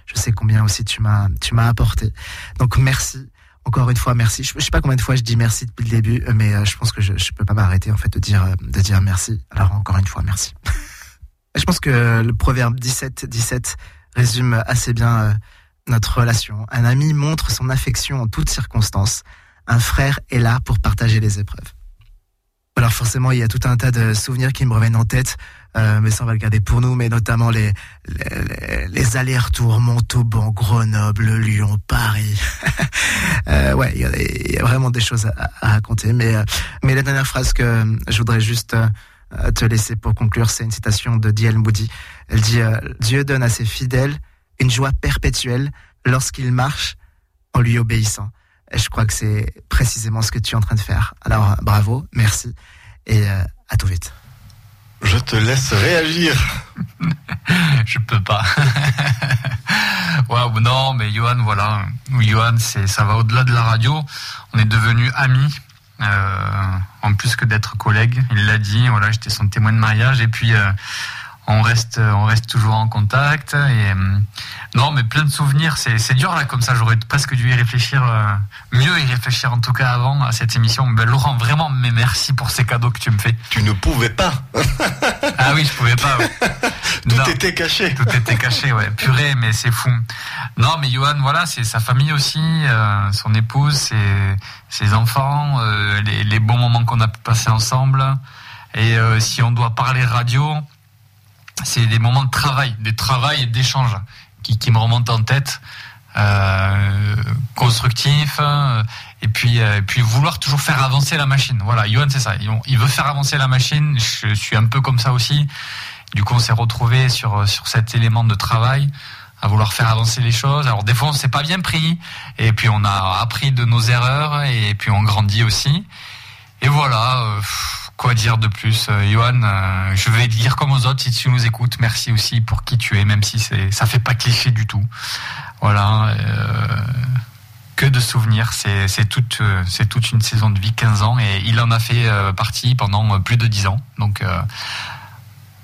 je sais combien aussi tu m'as tu m'as apporté. Donc merci. Encore une fois, merci. Je, je sais pas combien de fois je dis merci depuis le début, euh, mais je pense que je, je peux pas m'arrêter en fait de dire de dire merci. Alors encore une fois, merci. je pense que le proverbe 17 17 résume assez bien notre relation. Un ami montre son affection en toutes circonstances. Un frère est là pour partager les épreuves. Alors forcément, il y a tout un tas de souvenirs qui me reviennent en tête, euh, mais ça on va le garder pour nous, mais notamment les, les, les- allers-retours Montauban, Grenoble, Lyon, Paris. euh, ouais, il y, a- vraiment des choses à, à raconter, mais, euh, mais la dernière phrase que euh, je voudrais juste euh, te laisser pour conclure, c'est une citation de D.L. Moody. Elle dit euh, Dieu donne à ses fidèles une joie perpétuelle lorsqu'ils marchent en lui obéissant. Et je crois que c'est précisément ce que tu es en train de faire. Alors, euh, bravo, merci, et euh, à tout vite. Je te laisse réagir. Je peux pas. Waouh, non, mais Johan, voilà. Johan, c'est, ça va au-delà de la radio. On est devenus amis. euh, en plus que d'être collègues, il l'a dit. Voilà, j'étais son témoin de mariage. Et puis, euh, on reste, on reste toujours en contact. Et euh, non, mais plein de souvenirs. C'est, c'est dur là, comme ça. J'aurais presque dû y réfléchir, euh, mieux y réfléchir en tout cas avant à cette émission. Ben, Laurent, vraiment, mais merci pour ces cadeaux que tu me fais. Tu ne pouvais pas. Ah oui, je pouvais pas. ouais. Tout Non. était caché. Tout était caché, ouais. Purée, mais c'est fou. Non, mais Johan, voilà, c'est sa famille aussi, euh, son épouse, ses, ses enfants, euh, les, les bons moments qu'on a pu passer ensemble. Et euh, si on doit parler radio, c'est des moments de travail, des travail et d'échange qui, qui me remontent en tête. Euh, constructif euh, et puis euh, et puis vouloir toujours faire avancer la machine voilà Johan c'est ça il, veut faire avancer la machine je suis un peu comme ça aussi du coup, on s'est retrouvé sur sur cet élément de travail à vouloir faire avancer les choses. Alors des fois, on s'est pas bien pris, et puis on a appris de nos erreurs, et puis on grandit aussi. Et voilà. euh, quoi dire de plus, Euh, Johan euh, Je vais dire comme aux autres, si tu nous écoutes, merci aussi pour qui tu es, même si c'est ça fait pas cliché du tout. Voilà. euh, que de souvenirs. C'est c'est toute euh, c'est toute une saison de vie, 15 ans, et il en a fait partie pendant plus de 10 ans. Donc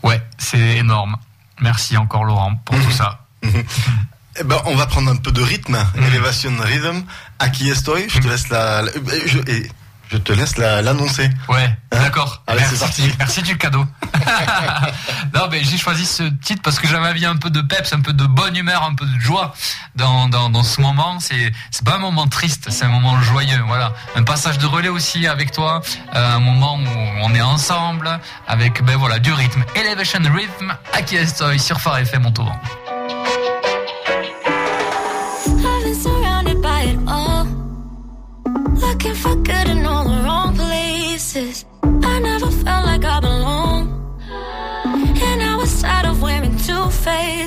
Ouais, C'est énorme. Merci encore Laurent pour tout ça. Eh ben, on va prendre un peu de rythme. Elevation Rhythm. À qui estoy Je te laisse la, la- je, et je te laisse la- l'annoncer. Ouais, d'accord. Allez, c'est merci, parti. merci du cadeau. non, mais j'ai choisi ce titre parce que j'avais envie un peu de peps, un peu de bonne humeur, un peu de joie dans, dans, dans ce moment. C'est c'est pas un moment triste, c'est un moment joyeux. Voilà, un passage de relais aussi avec toi, euh, un moment où on est ensemble avec ben voilà du rythme. Elevation Rhythm, à qui estoy sur Phare FM Montauban.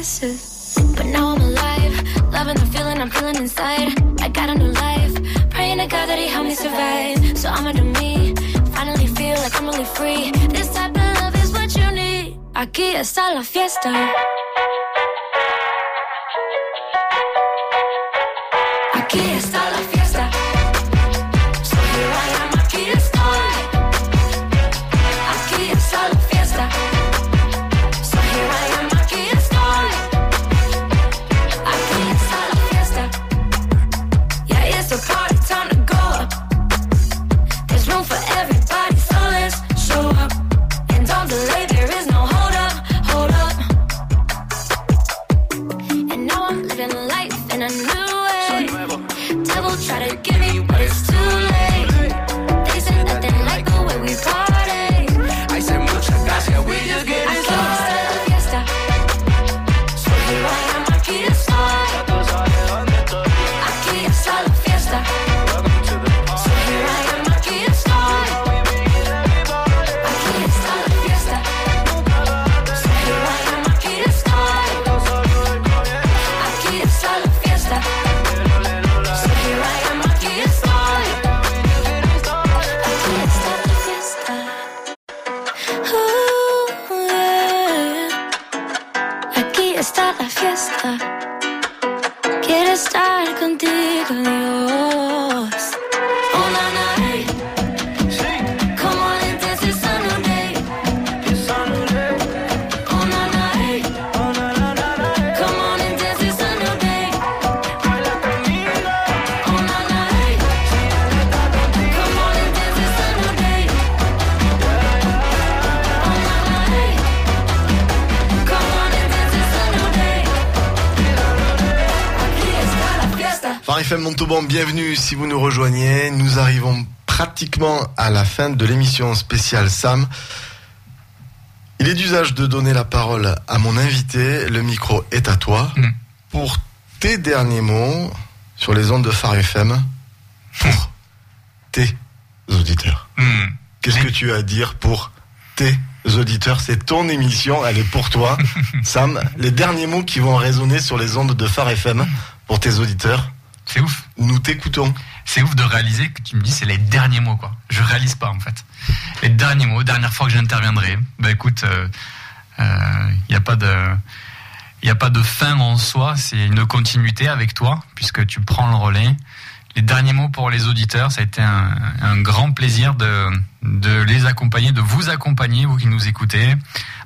But now I'm alive, loving the feeling I'm feeling inside. I got a new life, praying to God that He help me survive. So I'ma do me, finally feel like I'm really free. This type of love is what you need. Aquí está la fiesta. Aquí está bienvenue si vous nous rejoignez. Nous arrivons pratiquement à la fin de l'émission spéciale Sam. Il est d'usage de donner la parole à mon invité. Le micro est à toi. Pour tes derniers mots sur les ondes de Phare FM, pour tes auditeurs. Qu'est-ce que tu as à dire pour tes auditeurs? C'est ton émission, elle est pour toi. Sam, les derniers mots qui vont résonner sur les ondes de Phare FM pour tes auditeurs. C'est ouf. Nous t'écoutons. C'est ouf de réaliser que tu me dis c'est les derniers mots quoi. Je réalise pas en fait. Les derniers mots, dernière fois que j'interviendrai. Bah écoute, il n'y a pas de, il y a pas de fin en soi. C'est une continuité avec toi puisque tu prends le relais. Les derniers mots pour les auditeurs, ça a été un, un grand plaisir de, de les accompagner, de vous accompagner, vous qui nous écoutez,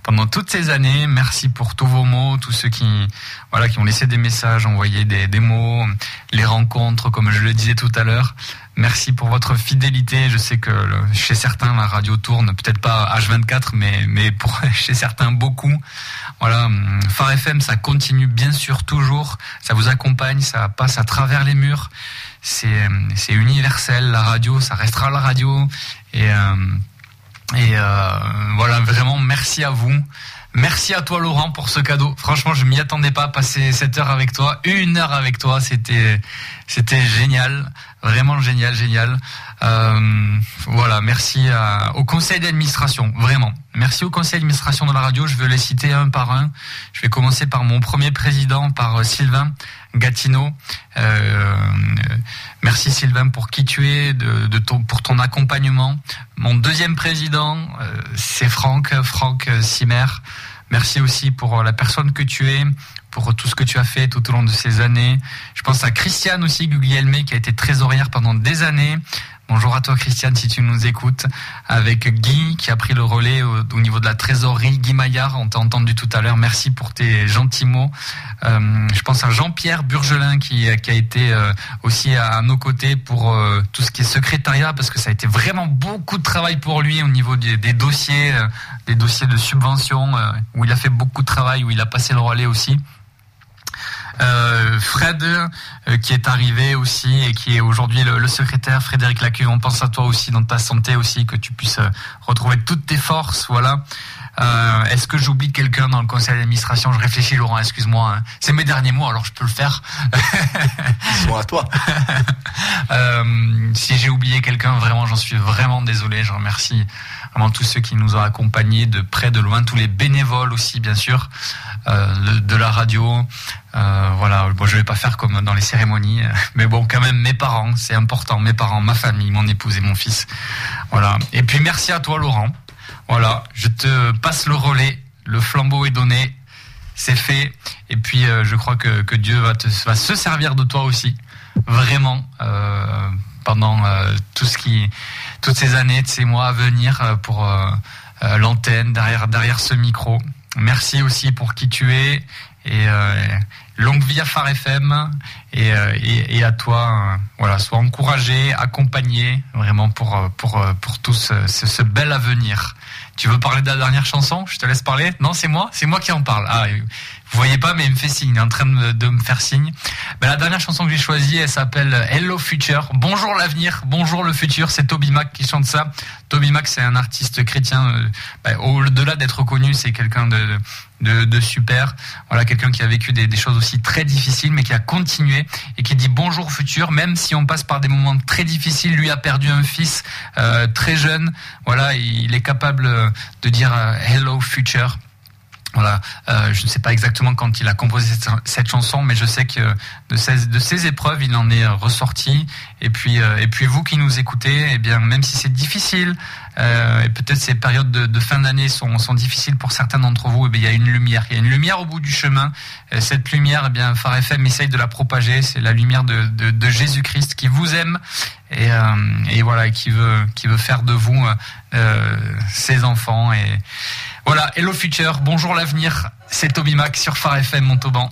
pendant toutes ces années. Merci pour tous vos mots, tous ceux qui, voilà, qui ont laissé des messages, envoyé des, des mots, les rencontres, comme je le disais tout à l'heure. Merci pour votre fidélité. Je sais que le- chez certains, la radio tourne, peut-être pas H24, mais, mais pour, chez certains, beaucoup. Voilà, hum, Phare FM, ça continue bien sûr toujours. Ça vous accompagne, ça passe à travers les murs. C'est, hum, universel. La radio, ça restera la radio. Et, euh, et euh, voilà, vraiment, merci à vous. Merci à toi Laurent pour ce cadeau. Franchement, je m'y attendais pas. Passer cette heure avec toi, une heure avec toi, c'était c'était génial, vraiment génial, génial. Euh, voilà, merci à- au conseil d'administration, vraiment. Merci au conseil d'administration de la radio. Je veux les citer un par un. Je vais commencer par mon premier président, par euh, Sylvain Gatineau. Euh, merci Sylvain pour qui tu es, pour ton accompagnement. Mon deuxième président, euh, c'est Franck, Franck Simer. Merci aussi pour euh, la personne que tu es, pour tout ce que tu as fait tout au long de ces années. Je pense à Christiane aussi, Guglielme, qui a été trésorière pendant des années. Bonjour à toi Christiane si tu nous écoutes. Avec Guy qui a pris le relais au, au niveau de la trésorerie. Guy Maillard, on t'a entendu tout à l'heure. Merci pour tes gentils mots. Euh, je pense à Jean-Pierre Burgelin qui, a été euh, aussi à nos côtés pour euh, tout ce qui est secrétariat parce que ça a été vraiment beaucoup de travail pour lui au niveau des, des dossiers, des dossiers de subvention où il a fait beaucoup de travail, où il a passé le relais aussi. Euh, Fred euh, qui est arrivé aussi et qui est aujourd'hui le, le secrétaire. Frédéric Lacuve on pense à toi aussi dans ta santé aussi que tu puisses euh, retrouver toutes tes forces. Voilà. Euh, est-ce que j'oublie quelqu'un dans le conseil d'administration? Je réfléchis Laurent excuse-moi hein. c'est mes derniers mots alors je peux le faire. Ils sont à toi. Euh, si j'ai oublié quelqu'un vraiment j'en suis vraiment désolé. Je remercie vraiment tous ceux qui nous ont accompagnés de près de loin tous les bénévoles aussi bien sûr euh, de, la radio euh, voilà, bon, je vais pas faire comme dans les cérémonies, euh, mais bon, quand même, mes parents, c'est important, mes parents, ma famille, mon épouse et mon fils. Voilà. Et puis merci à toi, Laurent. Voilà, je te passe le relais, le flambeau est donné, c'est fait. Et puis, euh, je crois que, que Dieu va, te, va se servir de toi aussi, vraiment, euh, pendant euh, tout ce qui, toutes ces années, de ces mois à venir euh, pour euh, l'antenne derrière, derrière ce micro. Merci aussi pour qui tu es et longue vie à Phare FM et, et, à toi. voilà, sois encouragé, accompagné vraiment pour pour pour tout ce, ce, ce bel avenir. Tu veux parler de la dernière chanson? Je te laisse parler. Non, c'est moi, c'est moi qui en parle. Ah, vous voyez pas, mais il me fait signe, il est en train de me, faire signe. Ben, la dernière chanson que j'ai choisie, elle s'appelle Hello Future. Bonjour l'avenir, bonjour le futur. C'est Toby Mac qui chante ça. Toby Mac, c'est un artiste chrétien. euh, ben, Au-delà d'être reconnu, c'est quelqu'un de, de, de super. Voilà, quelqu'un qui a vécu des, des choses aussi très difficiles, mais qui a continué et qui dit bonjour futur, même si on passe par des moments très difficiles. Lui a perdu un fils euh, très jeune. Voilà, il est capable euh, de dire euh, hello future. Voilà, euh, je ne sais pas exactement quand il a composé cette, chanson, mais je sais que de ces, de ces épreuves, il en est euh, ressorti. Et puis, euh, et puis vous qui nous écoutez, eh bien, même si c'est difficile, euh, et peut-être ces périodes de, de fin d'année sont, sont difficiles pour certains d'entre vous, eh bien, il y a une lumière, il y a une lumière au bout du chemin. Euh, cette lumière, eh bien, Phare FM essaye de la propager. C'est la lumière de, de, de Jésus-Christ qui vous aime et, euh, et voilà, qui veut, qui veut faire de vous euh, ses enfants et voilà, Hello Future, bonjour l'avenir, c'est Toby Mac sur Phare FM Montauban.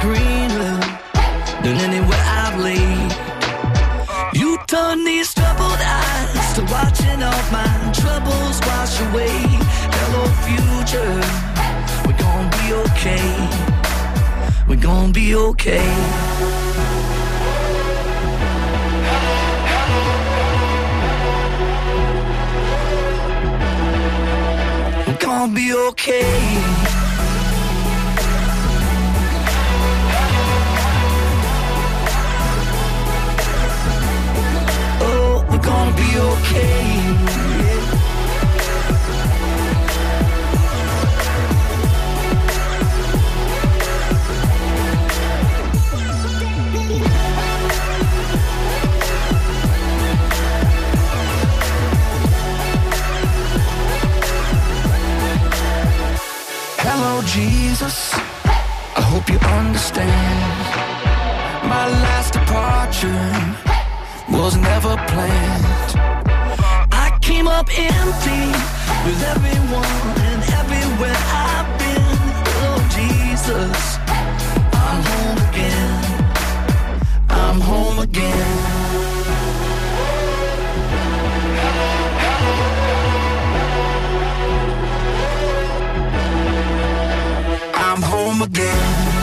Greener than anywhere I've laid. You turn these troubled eyes to watching all my troubles wash away. Hello, future. We're gonna be okay. We're gonna be okay. We're gonna be okay. Gonna be okay. Hello, Jesus. I hope you understand. My last departure was never planned. I came up empty with everyone and everywhere I've been. Oh, Jesus, I'm home again. I'm home again. I'm home again.